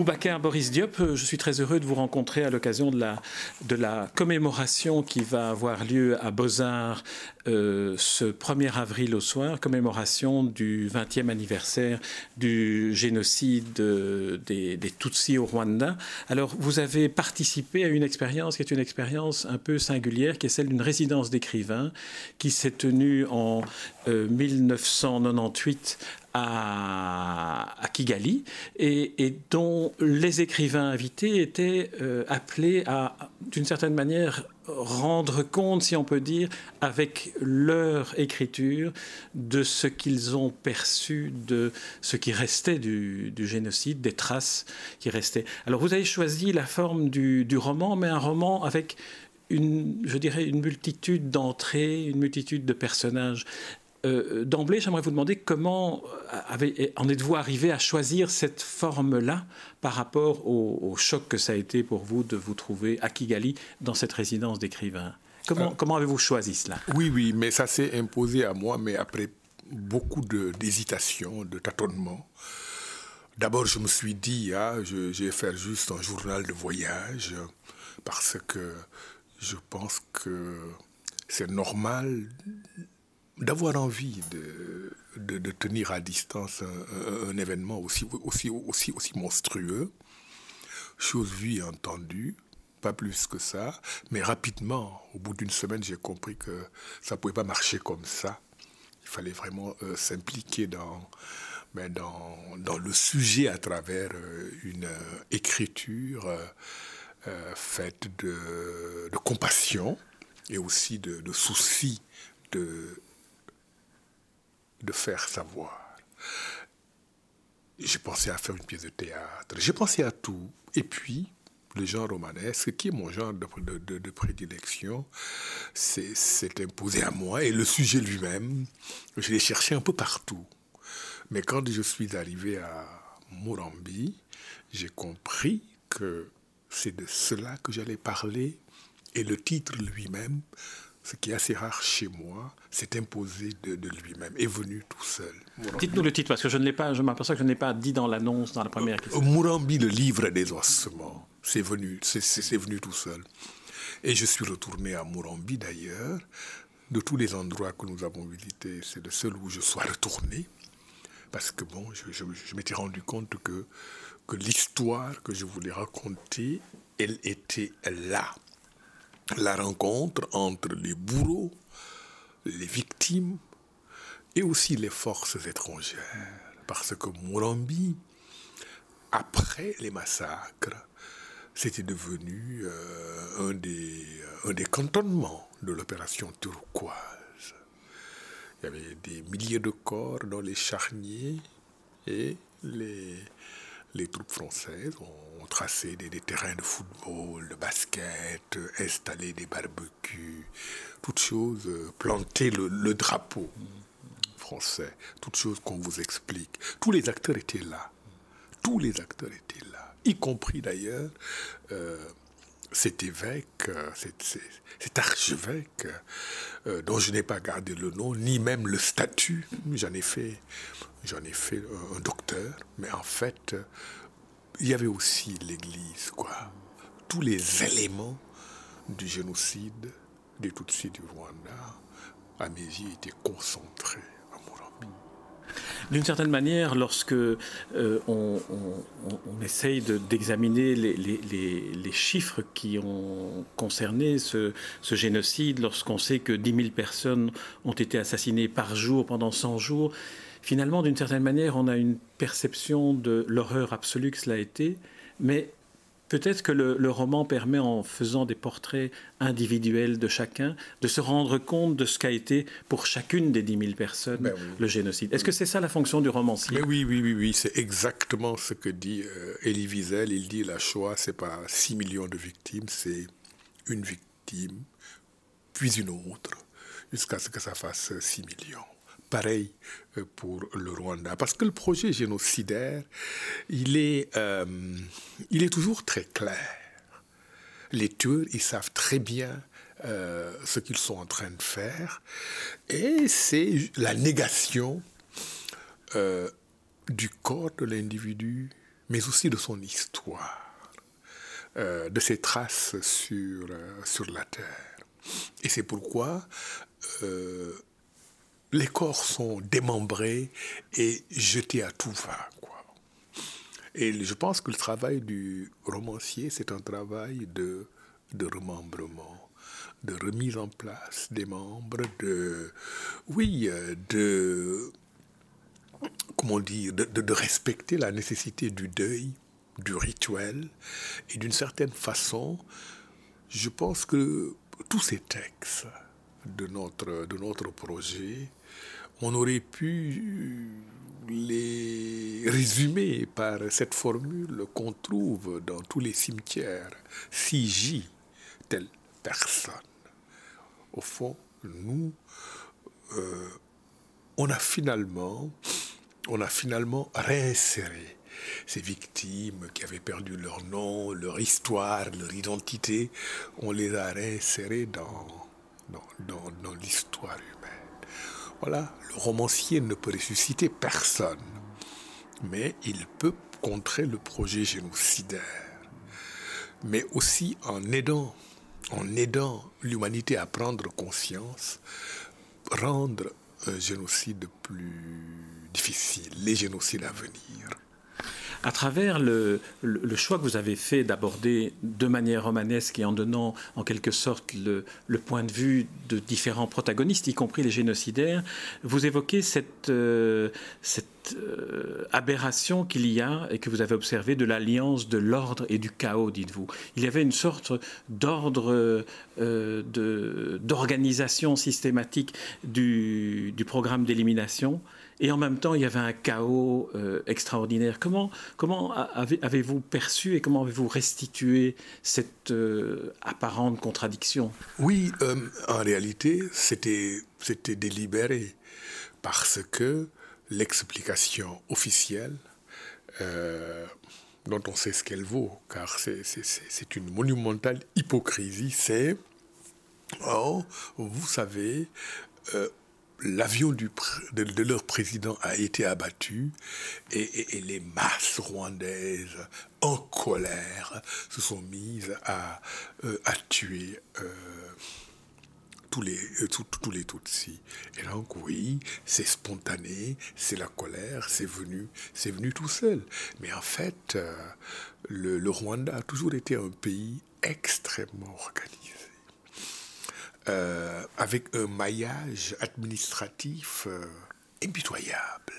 Boubacar Boris Diop, euh, je suis très heureux de vous rencontrer à l'occasion de la, commémoration qui va avoir lieu à Beaux-Arts euh, ce 1er avril au soir, commémoration du 20e anniversaire du génocide euh, des, des, Tutsis au Rwanda. Alors, vous avez participé à une expérience qui est une expérience un peu singulière, qui est celle d'une résidence d'écrivain qui s'est tenue en 1998 à, Kigali et, dont les écrivains invités étaient euh, appelés à, d'une certaine manière, rendre compte, si on peut dire, avec leur écriture, de ce qu'ils ont perçu de ce qui restait du, génocide, des traces qui restaient. Alors vous avez choisi la forme du, du roman, mais un roman avec une, je dirais, une multitude d'entrées, une multitude de personnages. Euh, d'emblée, j'aimerais vous demander comment euh, en êtes-vous arrivé à choisir cette forme-là par rapport au, choc que ça a été pour vous de vous trouver à Kigali dans cette résidence d'écrivain? Comment, euh, comment avez-vous choisi cela? Oui, oui, mais ça s'est imposé à moi, mais après beaucoup d'hésitation, de, tâtonnement. D'abord, je me suis dit, ah, je, je vais faire juste un journal de voyage parce que je pense que c'est normal d'avoir envie de, de, tenir à distance un, événement aussi, aussi, aussi, aussi monstrueux, chose vue et entendue, pas plus que ça, mais rapidement, au bout d'une semaine, j'ai compris que ça ne pouvait pas marcher comme ça. Il fallait vraiment euh, s'impliquer dans, ben, dans, dans, le sujet à travers euh, une euh, écriture faite de, de, compassion et aussi de, de souci de de faire savoir. J'ai pensé à faire une pièce de théâtre, j'ai pensé à tout. Et puis, le genre romanesque, qui est mon genre de, prédilection, s'est imposé à moi. Et le sujet lui-même, je l'ai cherché un peu partout. Mais quand je suis arrivé à Murambi, j'ai compris que c'est de cela que j'allais parler. Et le titre lui-même ce qui est assez rare chez moi, s'est imposé de, lui-même, est venu tout seul. Dites-nous le titre, parce que je ne l'ai pas, je m'aperçois que je ne l'ai pas dit dans l'annonce, dans la première euh, question. Mourambi, le livre des ossements, c'est venu, c'est venu tout seul. Et je suis retourné à Mourambi d'ailleurs. De tous les endroits que nous avons visités, c'est le seul où je sois retourné. Parce que bon, je, je m'étais rendu compte que, que l'histoire que je voulais raconter, elle était là la rencontre entre les bourreaux, les victimes et aussi les forces étrangères. Parce que Murambi, après les massacres, c'était devenu euh, un, des, un des cantonnements de l'opération turquoise. Il y avait des milliers de corps dans les charniers et les, les troupes françaises ont tracé des, terrains de football, de basket, installé des barbecues, toutes choses, euh, planté le, drapeau français, toutes choses qu'on vous explique. Tous les acteurs étaient là. Tous les acteurs étaient là, y compris d'ailleurs euh, cet évêque, euh, cet, archevêque, dont je n'ai pas gardé le nom, ni même le statut. J'en ai fait J'en ai fait un docteur, mais en fait, il y avait aussi l'Église, quoi. Tous les éléments du génocide des Tutsis du Rwanda, à mes yeux, étaient concentrés à. D'une certaine manière, lorsque euh, on, essaye d'examiner les, les, chiffres qui ont concerné ce, ce génocide, lorsqu'on sait que 10 000 personnes ont été assassinées par jour pendant 100 jours, finalement, d'une certaine manière, on a une perception de l'horreur absolue que cela a été, mais peut-être que le, roman permet, en faisant des portraits individuels de chacun, de se rendre compte de ce qu'a été pour chacune des 10 000 personnes ben le génocide. Est-ce que c'est ça la fonction du romancier? Mais Oui, oui, oui, oui, c'est exactement ce que dit euh, Elie Wiesel. Il dit la Shoah, c'est pas 6 millions de victimes, c'est une victime, puis une autre, jusqu'à ce que ça fasse 6 millions pareil euh, pour le Rwanda. Parce que le projet génocidaire, il est, euh, il est toujours très clair. Les tueurs, ils savent très bien euh, ce qu'ils sont en train de faire. Et c'est la négation du corps de l'individu, mais aussi de son histoire, de ses traces sur, sur la Terre. Et c'est pourquoi les corps sont démembrés et jetés à tout va. Quoi. Et je pense que le travail du romancier, c'est un travail de, de remembrement de remise en place des membres, de, oui, de, comment dire, de, de, respecter la nécessité du deuil, du rituel, et d'une certaine façon, je pense que tous ces textes de notre, de notre projet, on aurait pu les résumer par cette formule qu'on trouve dans tous les cimetières, si telle personne. Au fond, nous, euh, on a finalement, on réinséré ces victimes qui avaient perdu leur nom, leur histoire, leur identité, on les a réinsérées dans, dans, dans l'histoire humaine. Voilà, le romancier ne peut ressusciter personne, mais il peut contrer le projet génocidaire, mais aussi en aidant, en aidant l'humanité à prendre conscience, rendre un génocide plus difficile, les génocides à venir à travers le, choix que vous avez fait d'aborder de manière romanesque et en donnant en quelque sorte le, point de vue de différents protagonistes, y compris les génocidaires, vous évoquez cette, euh, euh, aberration qu'il y a et que vous avez observé de l'alliance de l'ordre et du chaos, dites-vous. Il y avait une sorte d'ordre euh, d'organisation systématique du programme d'élimination et en même temps il y avait un chaos euh, extraordinaire. Comment, avez-vous perçu et comment avez-vous restitué cette euh, apparente contradiction? Oui, euh, en réalité, c'était, délibéré parce que l'explication officielle, dont on sait ce qu'elle vaut, car c'est, une monumentale hypocrisie, c'est, oh, vous savez, l'avion de, leur président a été abattu et, les masses rwandaises en colère se sont mises à, euh, à tuer euh, tous les, euh, tous Tutsis. Et donc oui, c'est spontané, c'est la colère, c'est venu, c'est venu tout seul. Mais en fait, le Rwanda a toujours été un pays extrêmement organisé. Euh, avec un maillage administratif euh, impitoyable.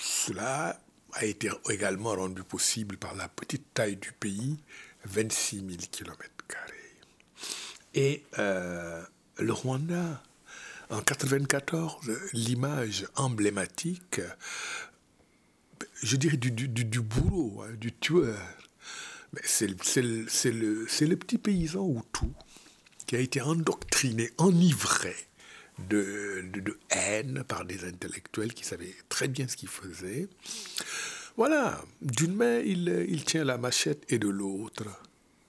Cela a été également rendu possible par la petite taille du pays, 26 000 km. Et euh, le Rwanda, en 1994, l'image emblématique, je dirais, du, du, bourreau, hein, du tueur, c'est le, le, petit paysan tout qui a été endoctriné, enivré de, de, haine par des intellectuels qui savaient très bien ce qu'ils faisaient. Voilà, d'une main, il, il tient la machette et de l'autre,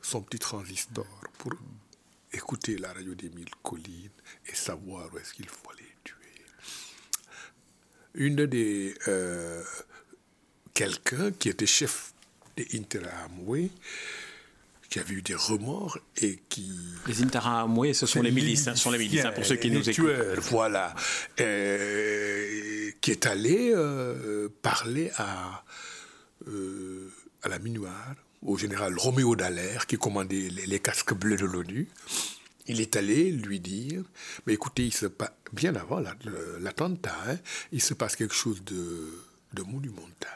son petit transistor pour écouter la radio des mille collines et savoir où est-ce qu'il faut les tuer. Une des... Euh, quelqu'un qui était chef des Interahamwe, qui avaient eu des remords et qui... Les Interahamwe, ce sont les milices, hein, sont les milices, hein, pour ceux qui nous écoutent. voilà. Euh, qui est allé euh, parler à, euh, à la minuar, au général Roméo Dallaire, qui commandait les, casques bleus de l'ONU. Il est allé lui dire, mais écoutez, il se bien avant l'attentat, hein, il se passe quelque chose de, de monumental.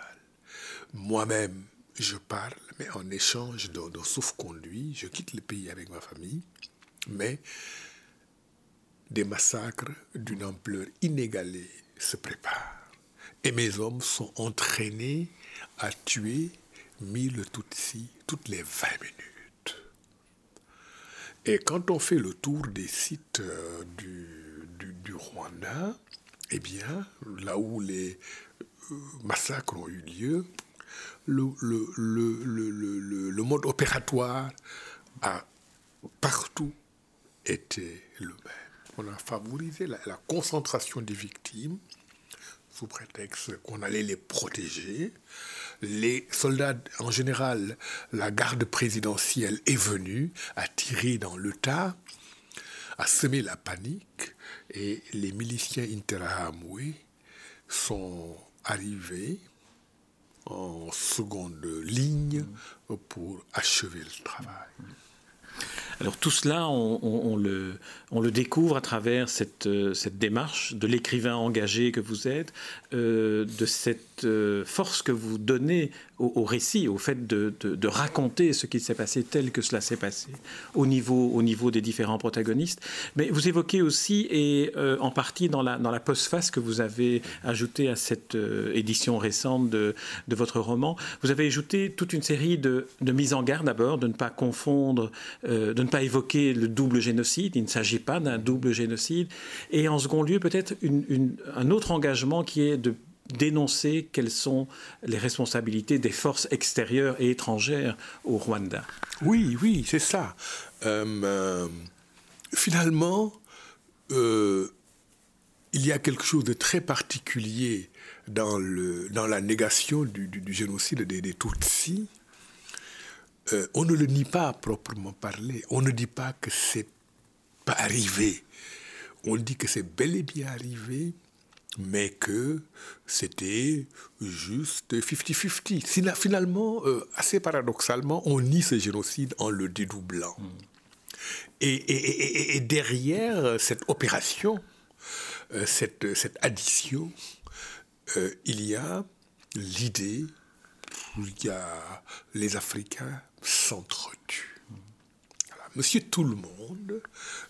Moi-même, je parle, mais en échange d'un sauf-conduit, je quitte le pays avec ma famille, mais des massacres d'une ampleur inégalée se préparent. Et mes hommes sont entraînés à tuer mille Tutsis toutes les 20 minutes. Et quand on fait le tour des sites euh, du, du, Rwanda, eh bien, là où les euh, massacres ont eu lieu, le, mode opératoire a partout était le même. On a favorisé la, concentration des victimes sous prétexte qu'on allait les protéger. Les soldats, en général, la garde présidentielle est venue, a tiré dans le tas, a semé la panique, et les miliciens interahamwe sont arrivés en seconde ligne pour achever le travail. Alors tout cela, on, le, découvre à travers cette, euh, cette démarche de l'écrivain engagé que vous êtes, euh, de cette euh, force que vous donnez au, récit, au fait de, raconter ce qui s'est passé tel que cela s'est passé, au niveau, au niveau des différents protagonistes. Mais vous évoquez aussi, et en partie dans la, dans la postface que vous avez ajoutée à cette édition récente de, votre roman, vous avez ajouté toute une série de, de mises en garde d'abord, de ne pas confondre, de ne pas évoquer le double génocide, il ne s'agit pas d'un double génocide, et en second lieu peut-être un autre engagement qui est de dénoncer quelles sont les responsabilités des forces extérieures et étrangères au Rwanda. Oui, oui, c'est ça. Euh, euh, finalement, euh, il y a quelque chose de très particulier dans la négation du, génocide des, des Tutsis, euh, on ne le nie pas à proprement parler. On ne dit pas que c'est pas arrivé. On dit que c'est bel et bien arrivé, mais que c'était juste 50-50. Finalement, euh, assez paradoxalement, on nie ce génocide en le dédoublant. Hmm. Et, derrière cette opération, euh, cette, cette, addition, il y a l'idée, il y a les Africains s'entretue. Monsieur tout le monde,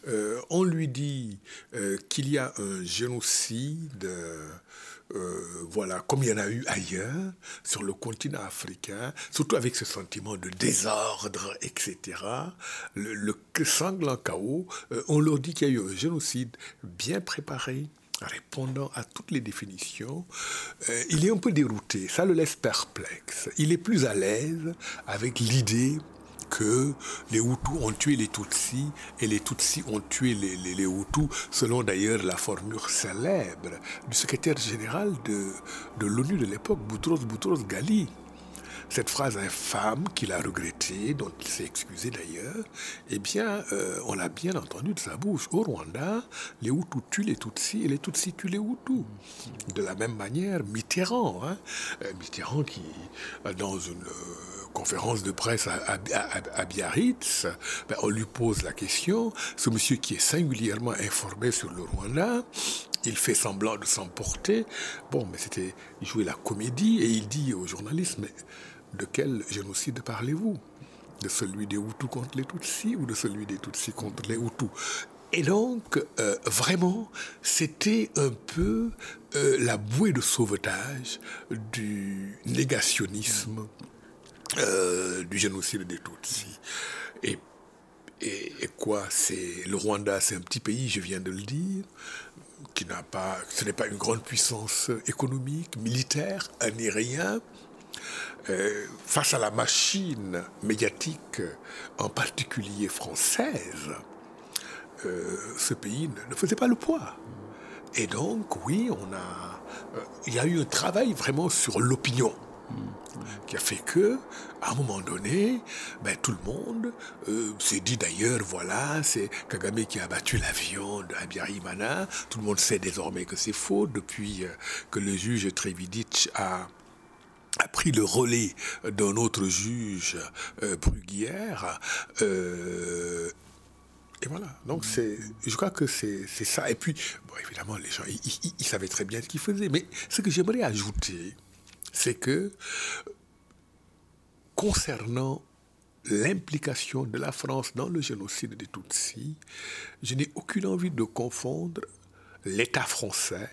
euh, on lui dit euh, qu'il y a un génocide, euh, voilà, comme il y en a eu ailleurs, sur le continent africain, surtout avec ce sentiment de désordre, etc. Le sanglant chaos, on leur dit qu'il y a eu un génocide bien préparé, répondant à toutes les définitions, euh, il est un peu dérouté, ça le laisse perplexe. Il est plus à l'aise avec l'idée que les Hutus ont tué les Tutsis et les Tutsis ont tué les, Hutus, selon d'ailleurs la formule célèbre du secrétaire général de, de l'ONU de l'époque, Boutros Boutros Ghali cette phrase infâme qu'il a regrettée, dont il s'est excusé d'ailleurs, eh bien, euh, on l'a bien entendu de sa bouche. Au Rwanda, les Hutus tuent les Tutsis et les Tutsis tuent les Hutus. De la même manière, Mitterrand, hein, euh, Mitterrand qui, euh, dans une conférence de presse à, Biarritz, ben, on lui pose la question, ce monsieur qui est singulièrement informé sur le Rwanda, il fait semblant de s'emporter. Bon, mais c'était, il jouait la comédie et il dit aux journalistes, mais de quel génocide parlez-vous? De celui des Hutus contre les Tutsis ou de celui des Tutsis contre les Hutus? Et donc, euh, vraiment, c'était un peu euh, la bouée de sauvetage du négationnisme euh, du génocide des Tutsis. Et, quoi? C'est le Rwanda, c'est un petit pays, je viens de le dire, qui n'a pas, ce n'est pas une grande puissance économique, militaire, ni rien. Euh, face à la machine médiatique, en particulier française, euh, ce pays ne, faisait pas le poids. Et donc, oui, on a, euh, il y a eu un travail vraiment sur l'opinion qui a fait que, à un moment donné, ben, tout le monde s'est dit d'ailleurs, voilà, c'est Kagame qui a battu l'avion de Abiyarimana. Tout le monde sait désormais que c'est faux depuis que le juge Trevidic a a pris le relais d'un autre juge, euh, Bruguière. Euh, et voilà. Donc, c'est, je crois que c'est, ça. Et puis, bon, évidemment, les gens, ils, savaient très bien ce qu'ils faisaient. Mais ce que j'aimerais ajouter, c'est que, concernant l'implication de la France dans le génocide des Tutsis, je n'ai aucune envie de confondre l'État français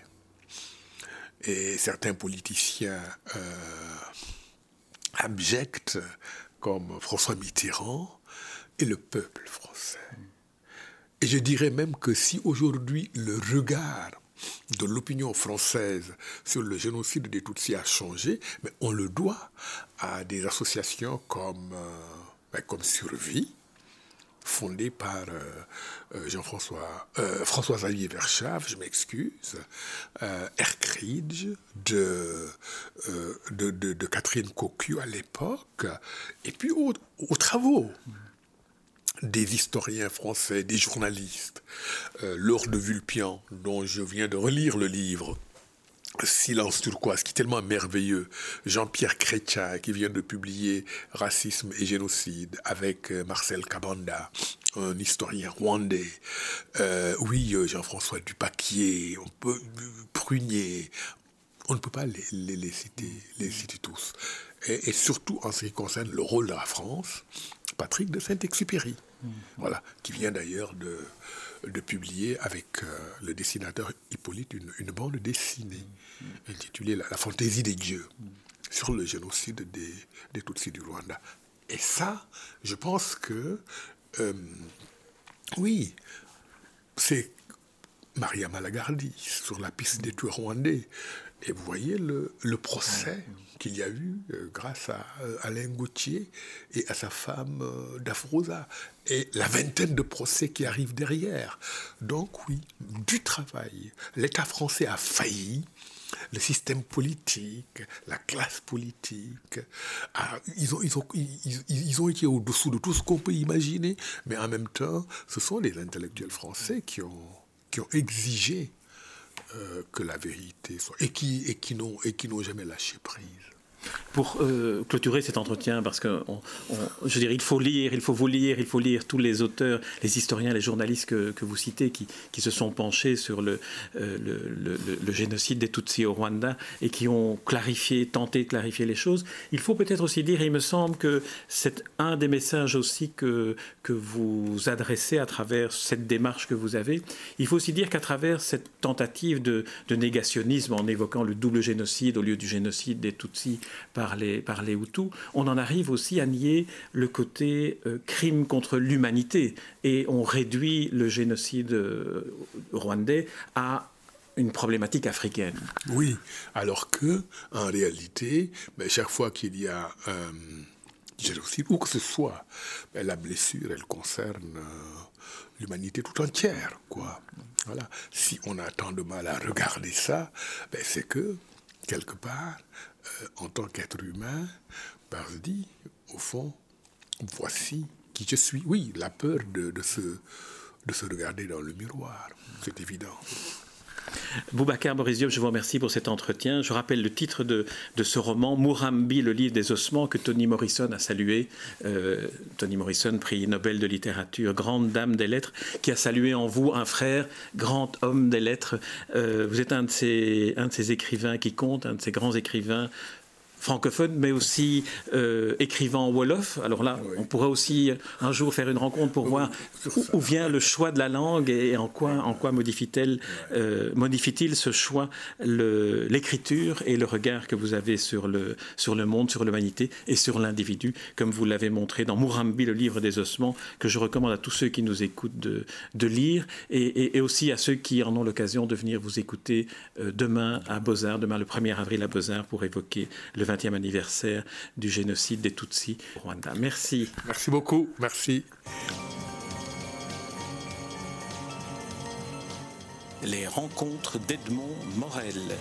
et certains politiciens euh, abjects comme François Mitterrand et le peuple français. Et je dirais même que si aujourd'hui le regard de l'opinion française sur le génocide des Tutsis a changé, mais on le doit à des associations comme, euh, ben, comme Survie, fondée par Jean-François, François Xavier Verschaff, je m'excuse, Erkridge, de, de, Catherine Cocu à l'époque, et puis aux, travaux des historiens français, des journalistes. Laure de Vulpian, dont je viens de relire le livre, Silence turquoise, qui est tellement merveilleux. Jean-Pierre Chrétien, qui vient de publier Racisme et génocide avec euh, Marcel Kabanda, un historien rwandais. Euh, oui, euh, Jean-François Dupaquier, on peut Prunier. On ne peut pas les, les, citer, les citer tous. Et, surtout en ce qui concerne le rôle de la France, Patrick de Saint-Exupéry, mmh. voilà, qui vient d'ailleurs de, de publier avec le dessinateur Hippolyte une bande dessinée intitulé la, fantaisie des dieux sur le génocide des, des Tutsis du Rwanda. Et ça, je pense que, euh, oui, c'est Maria Malagardi sur la piste des tueurs rwandais. Et vous voyez le, le procès qu'il y a eu euh, grâce à euh, Alain Gauthier et à sa femme Dafrosa. Et la vingtaine de procès qui arrivent derrière. Donc oui, du travail. L'État français a failli le système politique, la classe politique, ah, ils, ont, ils, ont, ils, ont été au-dessous de tout ce qu'on peut imaginer, mais en même temps, ce sont les intellectuels français qui ont, qui ont exigé euh, que la vérité soit, et qui, et qui n'ont jamais lâché prise. Pour euh, clôturer cet entretien, parce que je il faut lire, il faut vous lire, il faut lire tous les auteurs, les historiens, les journalistes que, vous citez, qui, se sont penchés sur le, euh, le, génocide des Tutsis au Rwanda et qui ont clarifié, tenté de clarifier les choses. Il faut peut-être aussi dire, et il me semble que c'est un des messages aussi que, que vous adressez à travers cette démarche que vous avez. Il faut aussi dire qu'à travers cette tentative de, de négationnisme, en évoquant le double génocide au lieu du génocide des Tutsis par les, par les Hutus, on en arrive aussi à nier le côté euh, crime contre l'humanité et on réduit le génocide euh, rwandais à une problématique africaine. Oui, alors que en réalité, ben, chaque fois qu'il y a un euh, génocide, où que ce soit, ben, la blessure, elle concerne l'humanité tout entière. Quoi. Voilà. Si on a tant de mal à regarder ça, ben, c'est que, quelque part, euh, en tant qu'être humain, par dit, au fond, voici qui je suis. Oui, la peur se, de se regarder dans le miroir, c'est évident. Boubacar Borisio, je vous remercie pour cet entretien. Je rappelle le titre de, de ce roman, Murambi, le livre des ossements, que Tony Morrison a salué. Euh, Tony Morrison, prix Nobel de littérature, grande dame des lettres, qui a salué en vous un frère, grand homme des lettres. Euh, vous êtes un de, ces, un de ces écrivains qui compte, un de ces grands écrivains francophone, mais aussi euh, écrivant Wolof. Alors là, on pourrait aussi un jour faire une rencontre pour voir où, vient le choix de la langue et en quoi, en quoi modifie-t-il euh, modifie ce choix l'écriture et le regard que vous avez sur le, sur le monde, sur l'humanité et sur l'individu, comme vous l'avez montré dans Murambi, le livre des ossements, que je recommande à tous ceux qui nous écoutent de, de lire et, et, aussi à ceux qui en ont l'occasion de venir vous écouter euh, demain à Beaux-Arts, demain le 1er avril à Beaux-Arts pour évoquer le 20e anniversaire du génocide des Tutsis au Rwanda. Merci. Merci beaucoup. Merci. Les rencontres d'Edmond Morel.